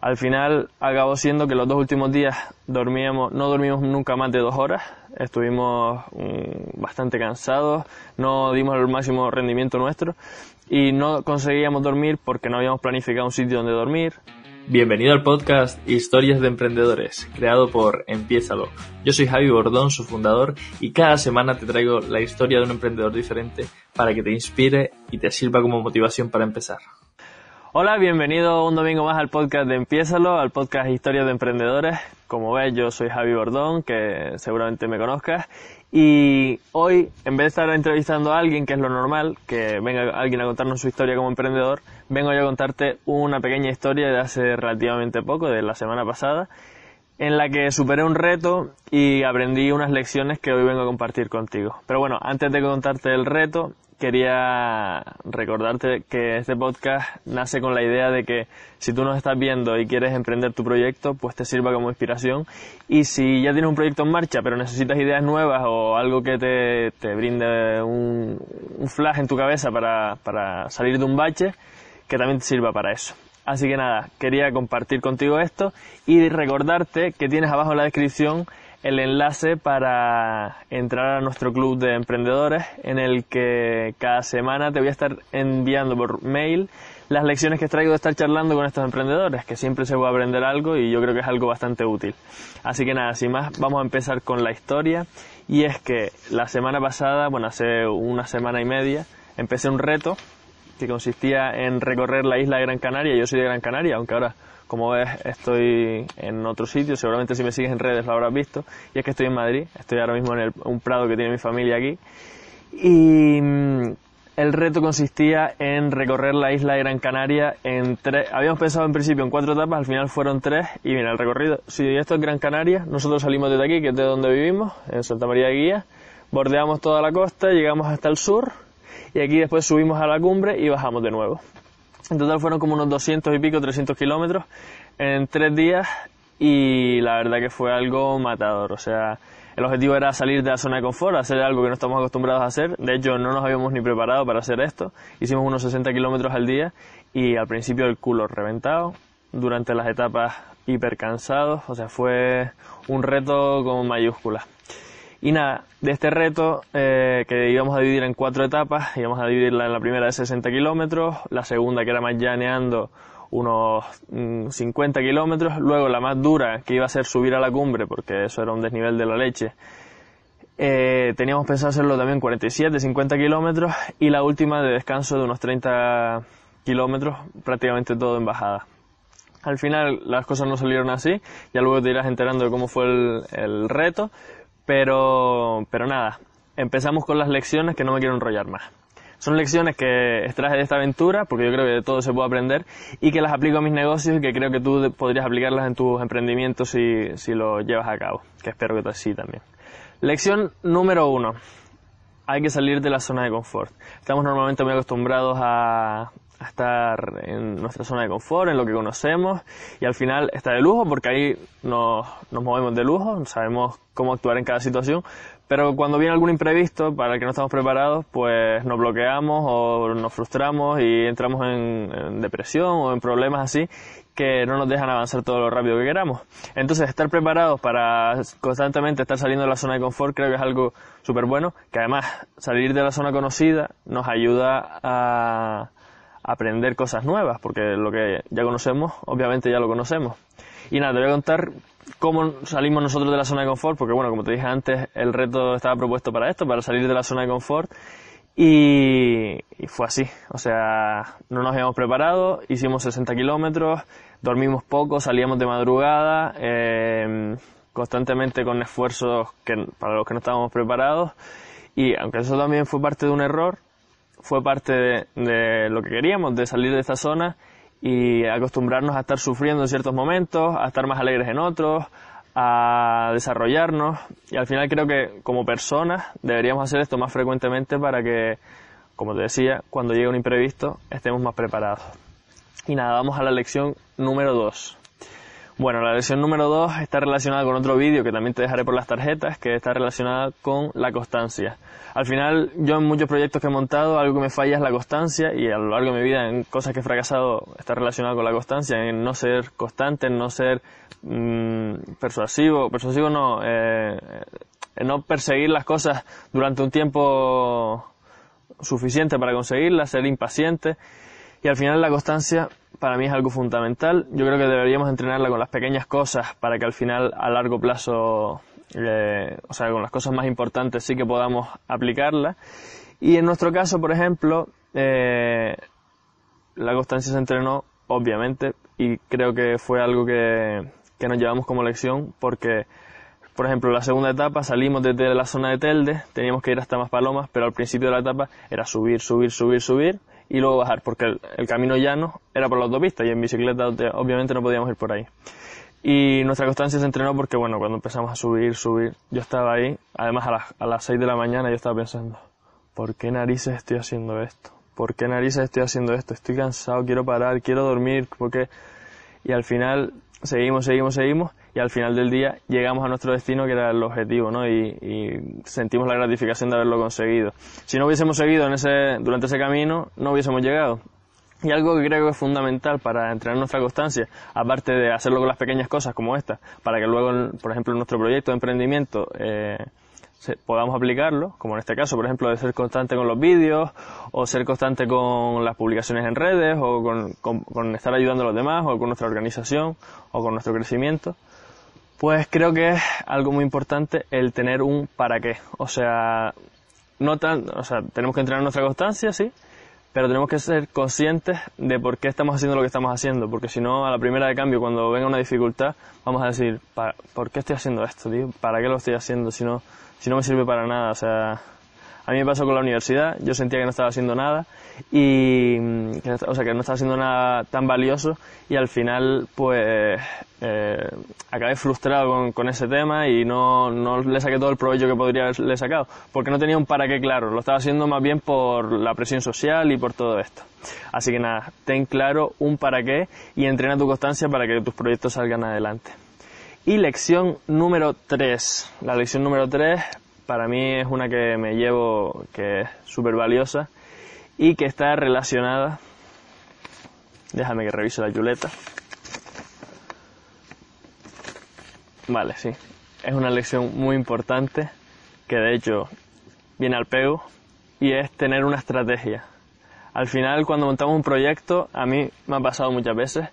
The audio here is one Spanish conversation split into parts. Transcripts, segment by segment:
Al final acabó siendo que los dos últimos días dormíamos, no dormimos nunca más de dos horas, estuvimos mm, bastante cansados, no dimos el máximo rendimiento nuestro y no conseguíamos dormir porque no habíamos planificado un sitio donde dormir. Bienvenido al podcast Historias de Emprendedores, creado por Empiézalo. Yo soy Javi Bordón, su fundador, y cada semana te traigo la historia de un emprendedor diferente para que te inspire y te sirva como motivación para empezar. Hola, bienvenido un domingo más al podcast de Empiézalo, al podcast Historias de Emprendedores. Como ves, yo soy Javi Bordón, que seguramente me conozcas. Y hoy, en vez de estar entrevistando a alguien, que es lo normal, que venga alguien a contarnos su historia como emprendedor, vengo yo a contarte una pequeña historia de hace relativamente poco, de la semana pasada, en la que superé un reto y aprendí unas lecciones que hoy vengo a compartir contigo. Pero bueno, antes de contarte el reto, quería recordarte que este podcast nace con la idea de que si tú nos estás viendo y quieres emprender tu proyecto, pues te sirva como inspiración. Y si ya tienes un proyecto en marcha, pero necesitas ideas nuevas o algo que te, te brinde un, un flash en tu cabeza para, para salir de un bache, que también te sirva para eso. Así que nada, quería compartir contigo esto y recordarte que tienes abajo en la descripción el enlace para entrar a nuestro club de emprendedores en el que cada semana te voy a estar enviando por mail las lecciones que traigo de estar charlando con estos emprendedores, que siempre se puede aprender algo y yo creo que es algo bastante útil. Así que nada, sin más, vamos a empezar con la historia y es que la semana pasada, bueno, hace una semana y media, empecé un reto que consistía en recorrer la isla de Gran Canaria. Yo soy de Gran Canaria, aunque ahora como ves, estoy en otro sitio, seguramente si me sigues en redes lo habrás visto, y es que estoy en Madrid, estoy ahora mismo en un prado que tiene mi familia aquí, y mm, el reto consistía en recorrer la isla de Gran Canaria en tres, habíamos pensado en principio en cuatro etapas, al final fueron tres, y mira, el recorrido, si esto es Gran Canaria, nosotros salimos desde aquí, que es de donde vivimos, en Santa María de Guía, bordeamos toda la costa, llegamos hasta el sur, y aquí después subimos a la cumbre y bajamos de nuevo. En total fueron como unos 200 y pico, 300 kilómetros en tres días y la verdad que fue algo matador. O sea, el objetivo era salir de la zona de confort, hacer algo que no estamos acostumbrados a hacer. De hecho, no nos habíamos ni preparado para hacer esto. Hicimos unos 60 kilómetros al día y al principio el culo reventado. Durante las etapas hiper cansados. O sea, fue un reto con mayúsculas. Y nada, de este reto eh, que íbamos a dividir en cuatro etapas, íbamos a dividirla en la primera de 60 kilómetros, la segunda que era más llaneando unos 50 mm, kilómetros, luego la más dura que iba a ser subir a la cumbre porque eso era un desnivel de la leche. Eh, teníamos pensado hacerlo también 47, 50 kilómetros y la última de descanso de unos 30 kilómetros, prácticamente todo en bajada. Al final las cosas no salieron así, ya luego te irás enterando de cómo fue el reto, pero, pero nada, empezamos con las lecciones que no me quiero enrollar más. Son lecciones que extraje de esta aventura, porque yo creo que de todo se puede aprender, y que las aplico a mis negocios y que creo que tú podrías aplicarlas en tus emprendimientos si, si lo llevas a cabo, que espero que tú sí también. Lección número uno. Hay que salir de la zona de confort. Estamos normalmente muy acostumbrados a, a estar en nuestra zona de confort, en lo que conocemos, y al final está de lujo porque ahí nos, nos movemos de lujo, sabemos cómo actuar en cada situación, pero cuando viene algún imprevisto para el que no estamos preparados, pues nos bloqueamos o nos frustramos y entramos en, en, depresión o en problemas así que no nos dejan avanzar todo lo rápido que queramos. Entonces, estar preparados para constantemente estar saliendo de la zona de confort creo que es algo súper bueno, que además salir de la zona conocida nos ayuda a aprender cosas nuevas, porque lo que ya conocemos, obviamente ya lo conocemos. Y nada, te voy a contar cómo salimos nosotros de la zona de confort, porque bueno, como te dije antes, el reto estaba propuesto para esto, para salir de la zona de confort. Y, fue así, o sea, no nos habíamos preparado, hicimos 60 kilómetros, dormimos poco, salíamos de madrugada, eh, constantemente con esfuerzos que, para los que no estábamos preparados. Y aunque eso también fue parte de un error, fue parte de, lo que queríamos, de salir de esta zona y acostumbrarnos a estar sufriendo en ciertos momentos, a estar más alegres en otros, a desarrollarnos y al final creo que como personas deberíamos hacer esto más frecuentemente para que, como te decía, cuando llegue un imprevisto estemos más preparados. Y nada, vamos a la lección número dos. Bueno, la lección número dos está relacionada con otro vídeo que también te dejaré por las tarjetas, que está relacionada con la constancia. Al final, yo en muchos proyectos que he montado, algo que me falla es la constancia y a lo largo de mi vida en cosas que he fracasado está relacionado con la constancia, en no ser constante, en no ser mm, persuasivo, persuasivo no, eh, en no perseguir las cosas durante un tiempo suficiente para conseguirlas, ser impaciente y al final la constancia para mí es algo fundamental. Yo creo que deberíamos entrenarla con las pequeñas cosas para que al final a largo plazo, eh, o sea, con las cosas más importantes sí que podamos aplicarla. Y en nuestro caso, por ejemplo, eh, la constancia se entrenó, obviamente, y creo que fue algo que, que nos llevamos como lección porque por ejemplo, la segunda etapa salimos desde la zona de Telde, teníamos que ir hasta Maspalomas, pero al principio de la etapa era subir, subir, subir, subir y luego bajar, porque el, camino llano era por la autopista y en bicicleta obviamente no podíamos ir por ahí. Y nuestra constancia se entrenó porque, bueno, cuando empezamos a subir, subir, yo estaba ahí, además a las, a las 6 de la mañana yo estaba pensando, ¿por qué narices estoy haciendo esto? ¿Por qué narices estoy haciendo esto? Estoy cansado, quiero parar, quiero dormir, porque... Y al final seguimos, seguimos, seguimos y al final del día llegamos a nuestro destino que era el objetivo, ¿no? Y, sentimos la gratificación de haberlo conseguido. Si no hubiésemos seguido en ese, durante ese camino, no hubiésemos llegado. Y algo que creo que es fundamental para entrenar nuestra constancia, aparte de hacerlo con las pequeñas cosas como esta, para que luego, por ejemplo, en nuestro proyecto de emprendimiento eh, podamos aplicarlo, como en este caso, por ejemplo, de ser constante con los vídeos, o ser constante con las publicaciones en redes, o con, estar ayudando a los demás, o con nuestra organización, o con nuestro crecimiento, pues creo que es algo muy importante el tener un para qué. O sea, no tan, o sea, tenemos que entrenar nuestra constancia, sí, pero tenemos que ser conscientes de por qué estamos haciendo lo que estamos haciendo, porque si no, a la primera de cambio, cuando venga una dificultad, vamos a decir, ¿por qué estoy haciendo esto, tío? ¿Para qué lo estoy haciendo si no, si no me sirve para nada? O sea, a mí me pasó con la universidad, yo sentía que no estaba haciendo nada y, o sea, que no estaba haciendo nada tan valioso y al final, pues, eh, acabé frustrado con, con, ese tema y no, no le saqué todo el provecho que podría haberle sacado, porque no tenía un para qué claro, lo estaba haciendo más bien por la presión social y por todo esto. Así que nada, ten claro un para qué y entrena tu constancia para que tus proyectos salgan adelante. Y lección número 3. La lección número 3 para mí es una que me llevo, que es súper valiosa y que está relacionada, déjame que revise la chuleta. Vale, sí, es una lección muy importante que de hecho viene al pego y es tener una estrategia. Al final, cuando montamos un proyecto, a mí me ha pasado muchas veces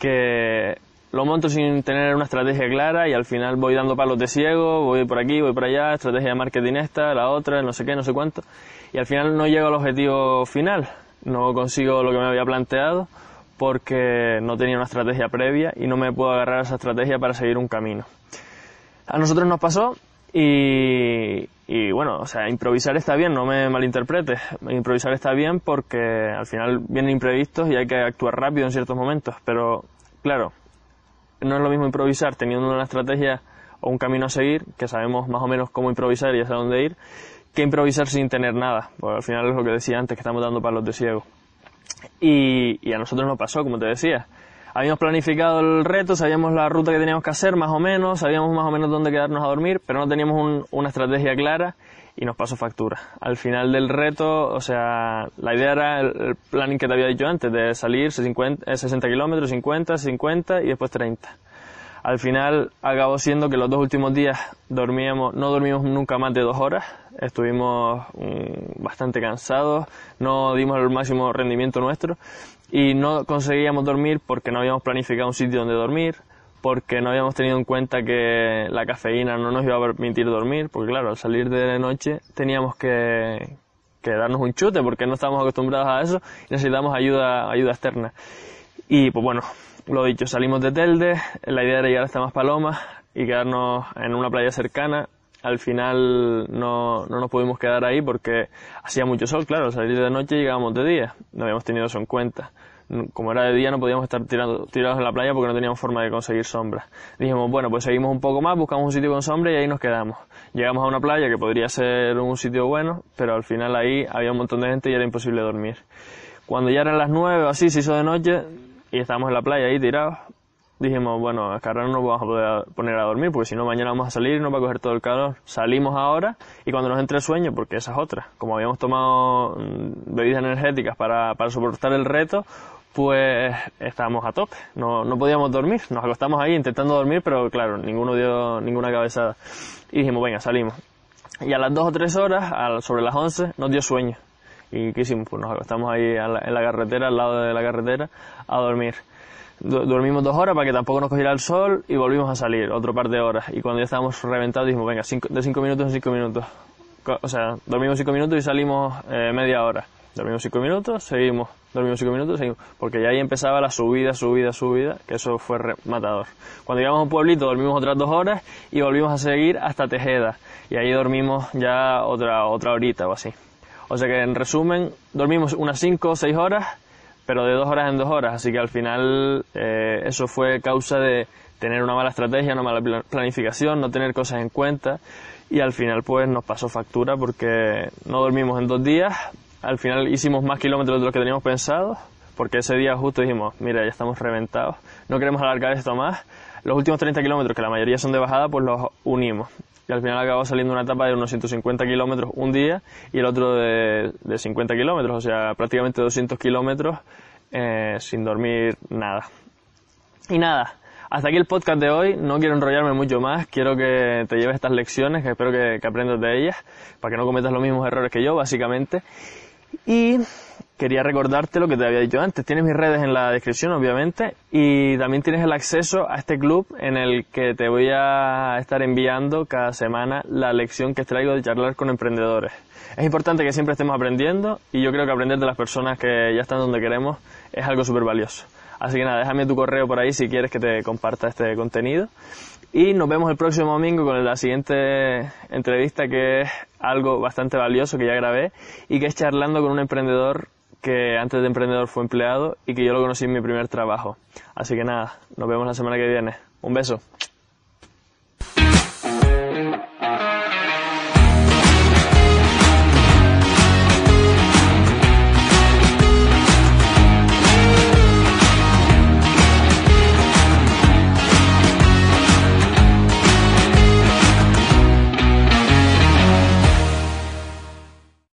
que lo monto sin tener una estrategia clara y al final voy dando palos de ciego, voy por aquí, voy por allá, estrategia de marketing esta, la otra, no sé qué, no sé cuánto, y al final no llego al objetivo final, no consigo lo que me había planteado porque no tenía una estrategia previa y no me puedo agarrar a esa estrategia para seguir un camino. A nosotros nos pasó y, bueno, o sea, improvisar está bien, no me malinterpretes, improvisar está bien porque al final vienen imprevistos y hay que actuar rápido en ciertos momentos, pero claro, no es lo mismo improvisar teniendo una estrategia o un camino a seguir, que sabemos más o menos cómo improvisar y hacia dónde ir, que improvisar sin tener nada, porque al final es lo que decía antes, que estamos dando palos de ciego. Y, a nosotros nos pasó, como te decía. Habíamos planificado el reto, sabíamos la ruta que teníamos que hacer, más o menos, sabíamos más o menos dónde quedarnos a dormir, pero no teníamos una estrategia clara y nos pasó factura. Al final del reto, o sea, la idea era el, planning que te había dicho antes, de salir 50, 60 kilómetros, 50, 50 y después 30. Al final acabó siendo que los dos últimos días dormíamos, no dormimos nunca más de dos horas, estuvimos mm, bastante cansados, no dimos el máximo rendimiento nuestro y no conseguíamos dormir porque no habíamos planificado un sitio donde dormir, porque no habíamos tenido en cuenta que la cafeína no nos iba a permitir dormir, porque claro, al salir de noche teníamos que, darnos un chute porque no estábamos acostumbrados a eso y necesitamos ayuda, ayuda externa. Y pues bueno, lo dicho, salimos de Telde, la idea era llegar hasta Maspalomas y quedarnos en una playa cercana. Al final no, no nos pudimos quedar ahí porque hacía mucho sol, claro, al salir de noche llegábamos de día, no habíamos tenido eso en cuenta como era de día no podíamos estar tirando, tirados en la playa porque no teníamos forma de conseguir sombra. Dijimos, bueno, pues seguimos un poco más, buscamos un sitio con sombra y ahí nos quedamos. Llegamos a una playa que podría ser un sitio bueno, pero al final ahí había un montón de gente y era imposible dormir. Cuando ya eran las nueve o así, se hizo de noche y estábamos en la playa ahí tirados, dijimos, bueno, a no nos vamos a poder poner a dormir porque si no mañana vamos a salir nos va a coger todo el calor. Salimos ahora y cuando nos entre el sueño, porque esa es otra, como habíamos tomado mm, bebidas energéticas para, para soportar el reto, pues estábamos a tope, no, no podíamos dormir, nos acostamos ahí intentando dormir, pero claro, ninguno dio ninguna cabezada. Y dijimos, venga, salimos. Y a las dos o tres horas, sobre las once, nos dio sueño. ¿Y qué hicimos? Pues nos acostamos ahí en la carretera, al lado de la carretera, a dormir dormimos dos horas para que tampoco nos cogiera el sol y volvimos a salir otro par de horas. Y cuando ya estábamos reventados dijimos, venga, de cinco minutos en cinco minutos. O sea, dormimos cinco minutos y salimos eh, media hora. Dormimos cinco minutos, seguimos, dormimos cinco minutos, seguimos. Porque ya ahí empezaba la subida, subida, subida, que eso fue matador. Cuando llegamos a un pueblito dormimos otras dos horas y volvimos a seguir hasta Tejeda. Y ahí dormimos ya otra, otra horita o así. O sea que en resumen, dormimos unas cinco o seis horas pero de dos horas en dos horas. Así que al final eh, eso fue causa de tener una mala estrategia, una mala planificación, no tener cosas en cuenta y al final pues nos pasó factura porque no dormimos en dos días. Al final hicimos más kilómetros de lo que teníamos pensado porque ese día justo dijimos, mira, ya estamos reventados, no queremos alargar esto más. Los últimos 30 kilómetros, que la mayoría son de bajada, pues los unimos y al final acabó saliendo una etapa de unos 150 kilómetros un día y el otro de, de 50 kilómetros, o sea, prácticamente 200 kilómetros eh, sin dormir nada. Y nada, hasta aquí el podcast de hoy. No quiero enrollarme mucho más. Quiero que te lleves estas lecciones, que espero que aprendas de ellas, para que no cometas los mismos errores que yo, básicamente. Y quería recordarte lo que te había dicho antes. Tienes mis redes en la descripción, obviamente, y también tienes el acceso a este club en el que te voy a estar enviando cada semana la lección que traigo de charlar con emprendedores. Es importante que siempre estemos aprendiendo y yo creo que aprender de las personas que ya están donde queremos es algo súper valioso. Así que nada, déjame tu correo por ahí si quieres que te comparta este contenido. Y nos vemos el próximo domingo con la siguiente entrevista que es algo bastante valioso que ya grabé y que es charlando con un emprendedor que antes de emprendedor fue empleado y que yo lo conocí en mi primer trabajo. Así que nada, nos vemos la semana que viene. Un beso.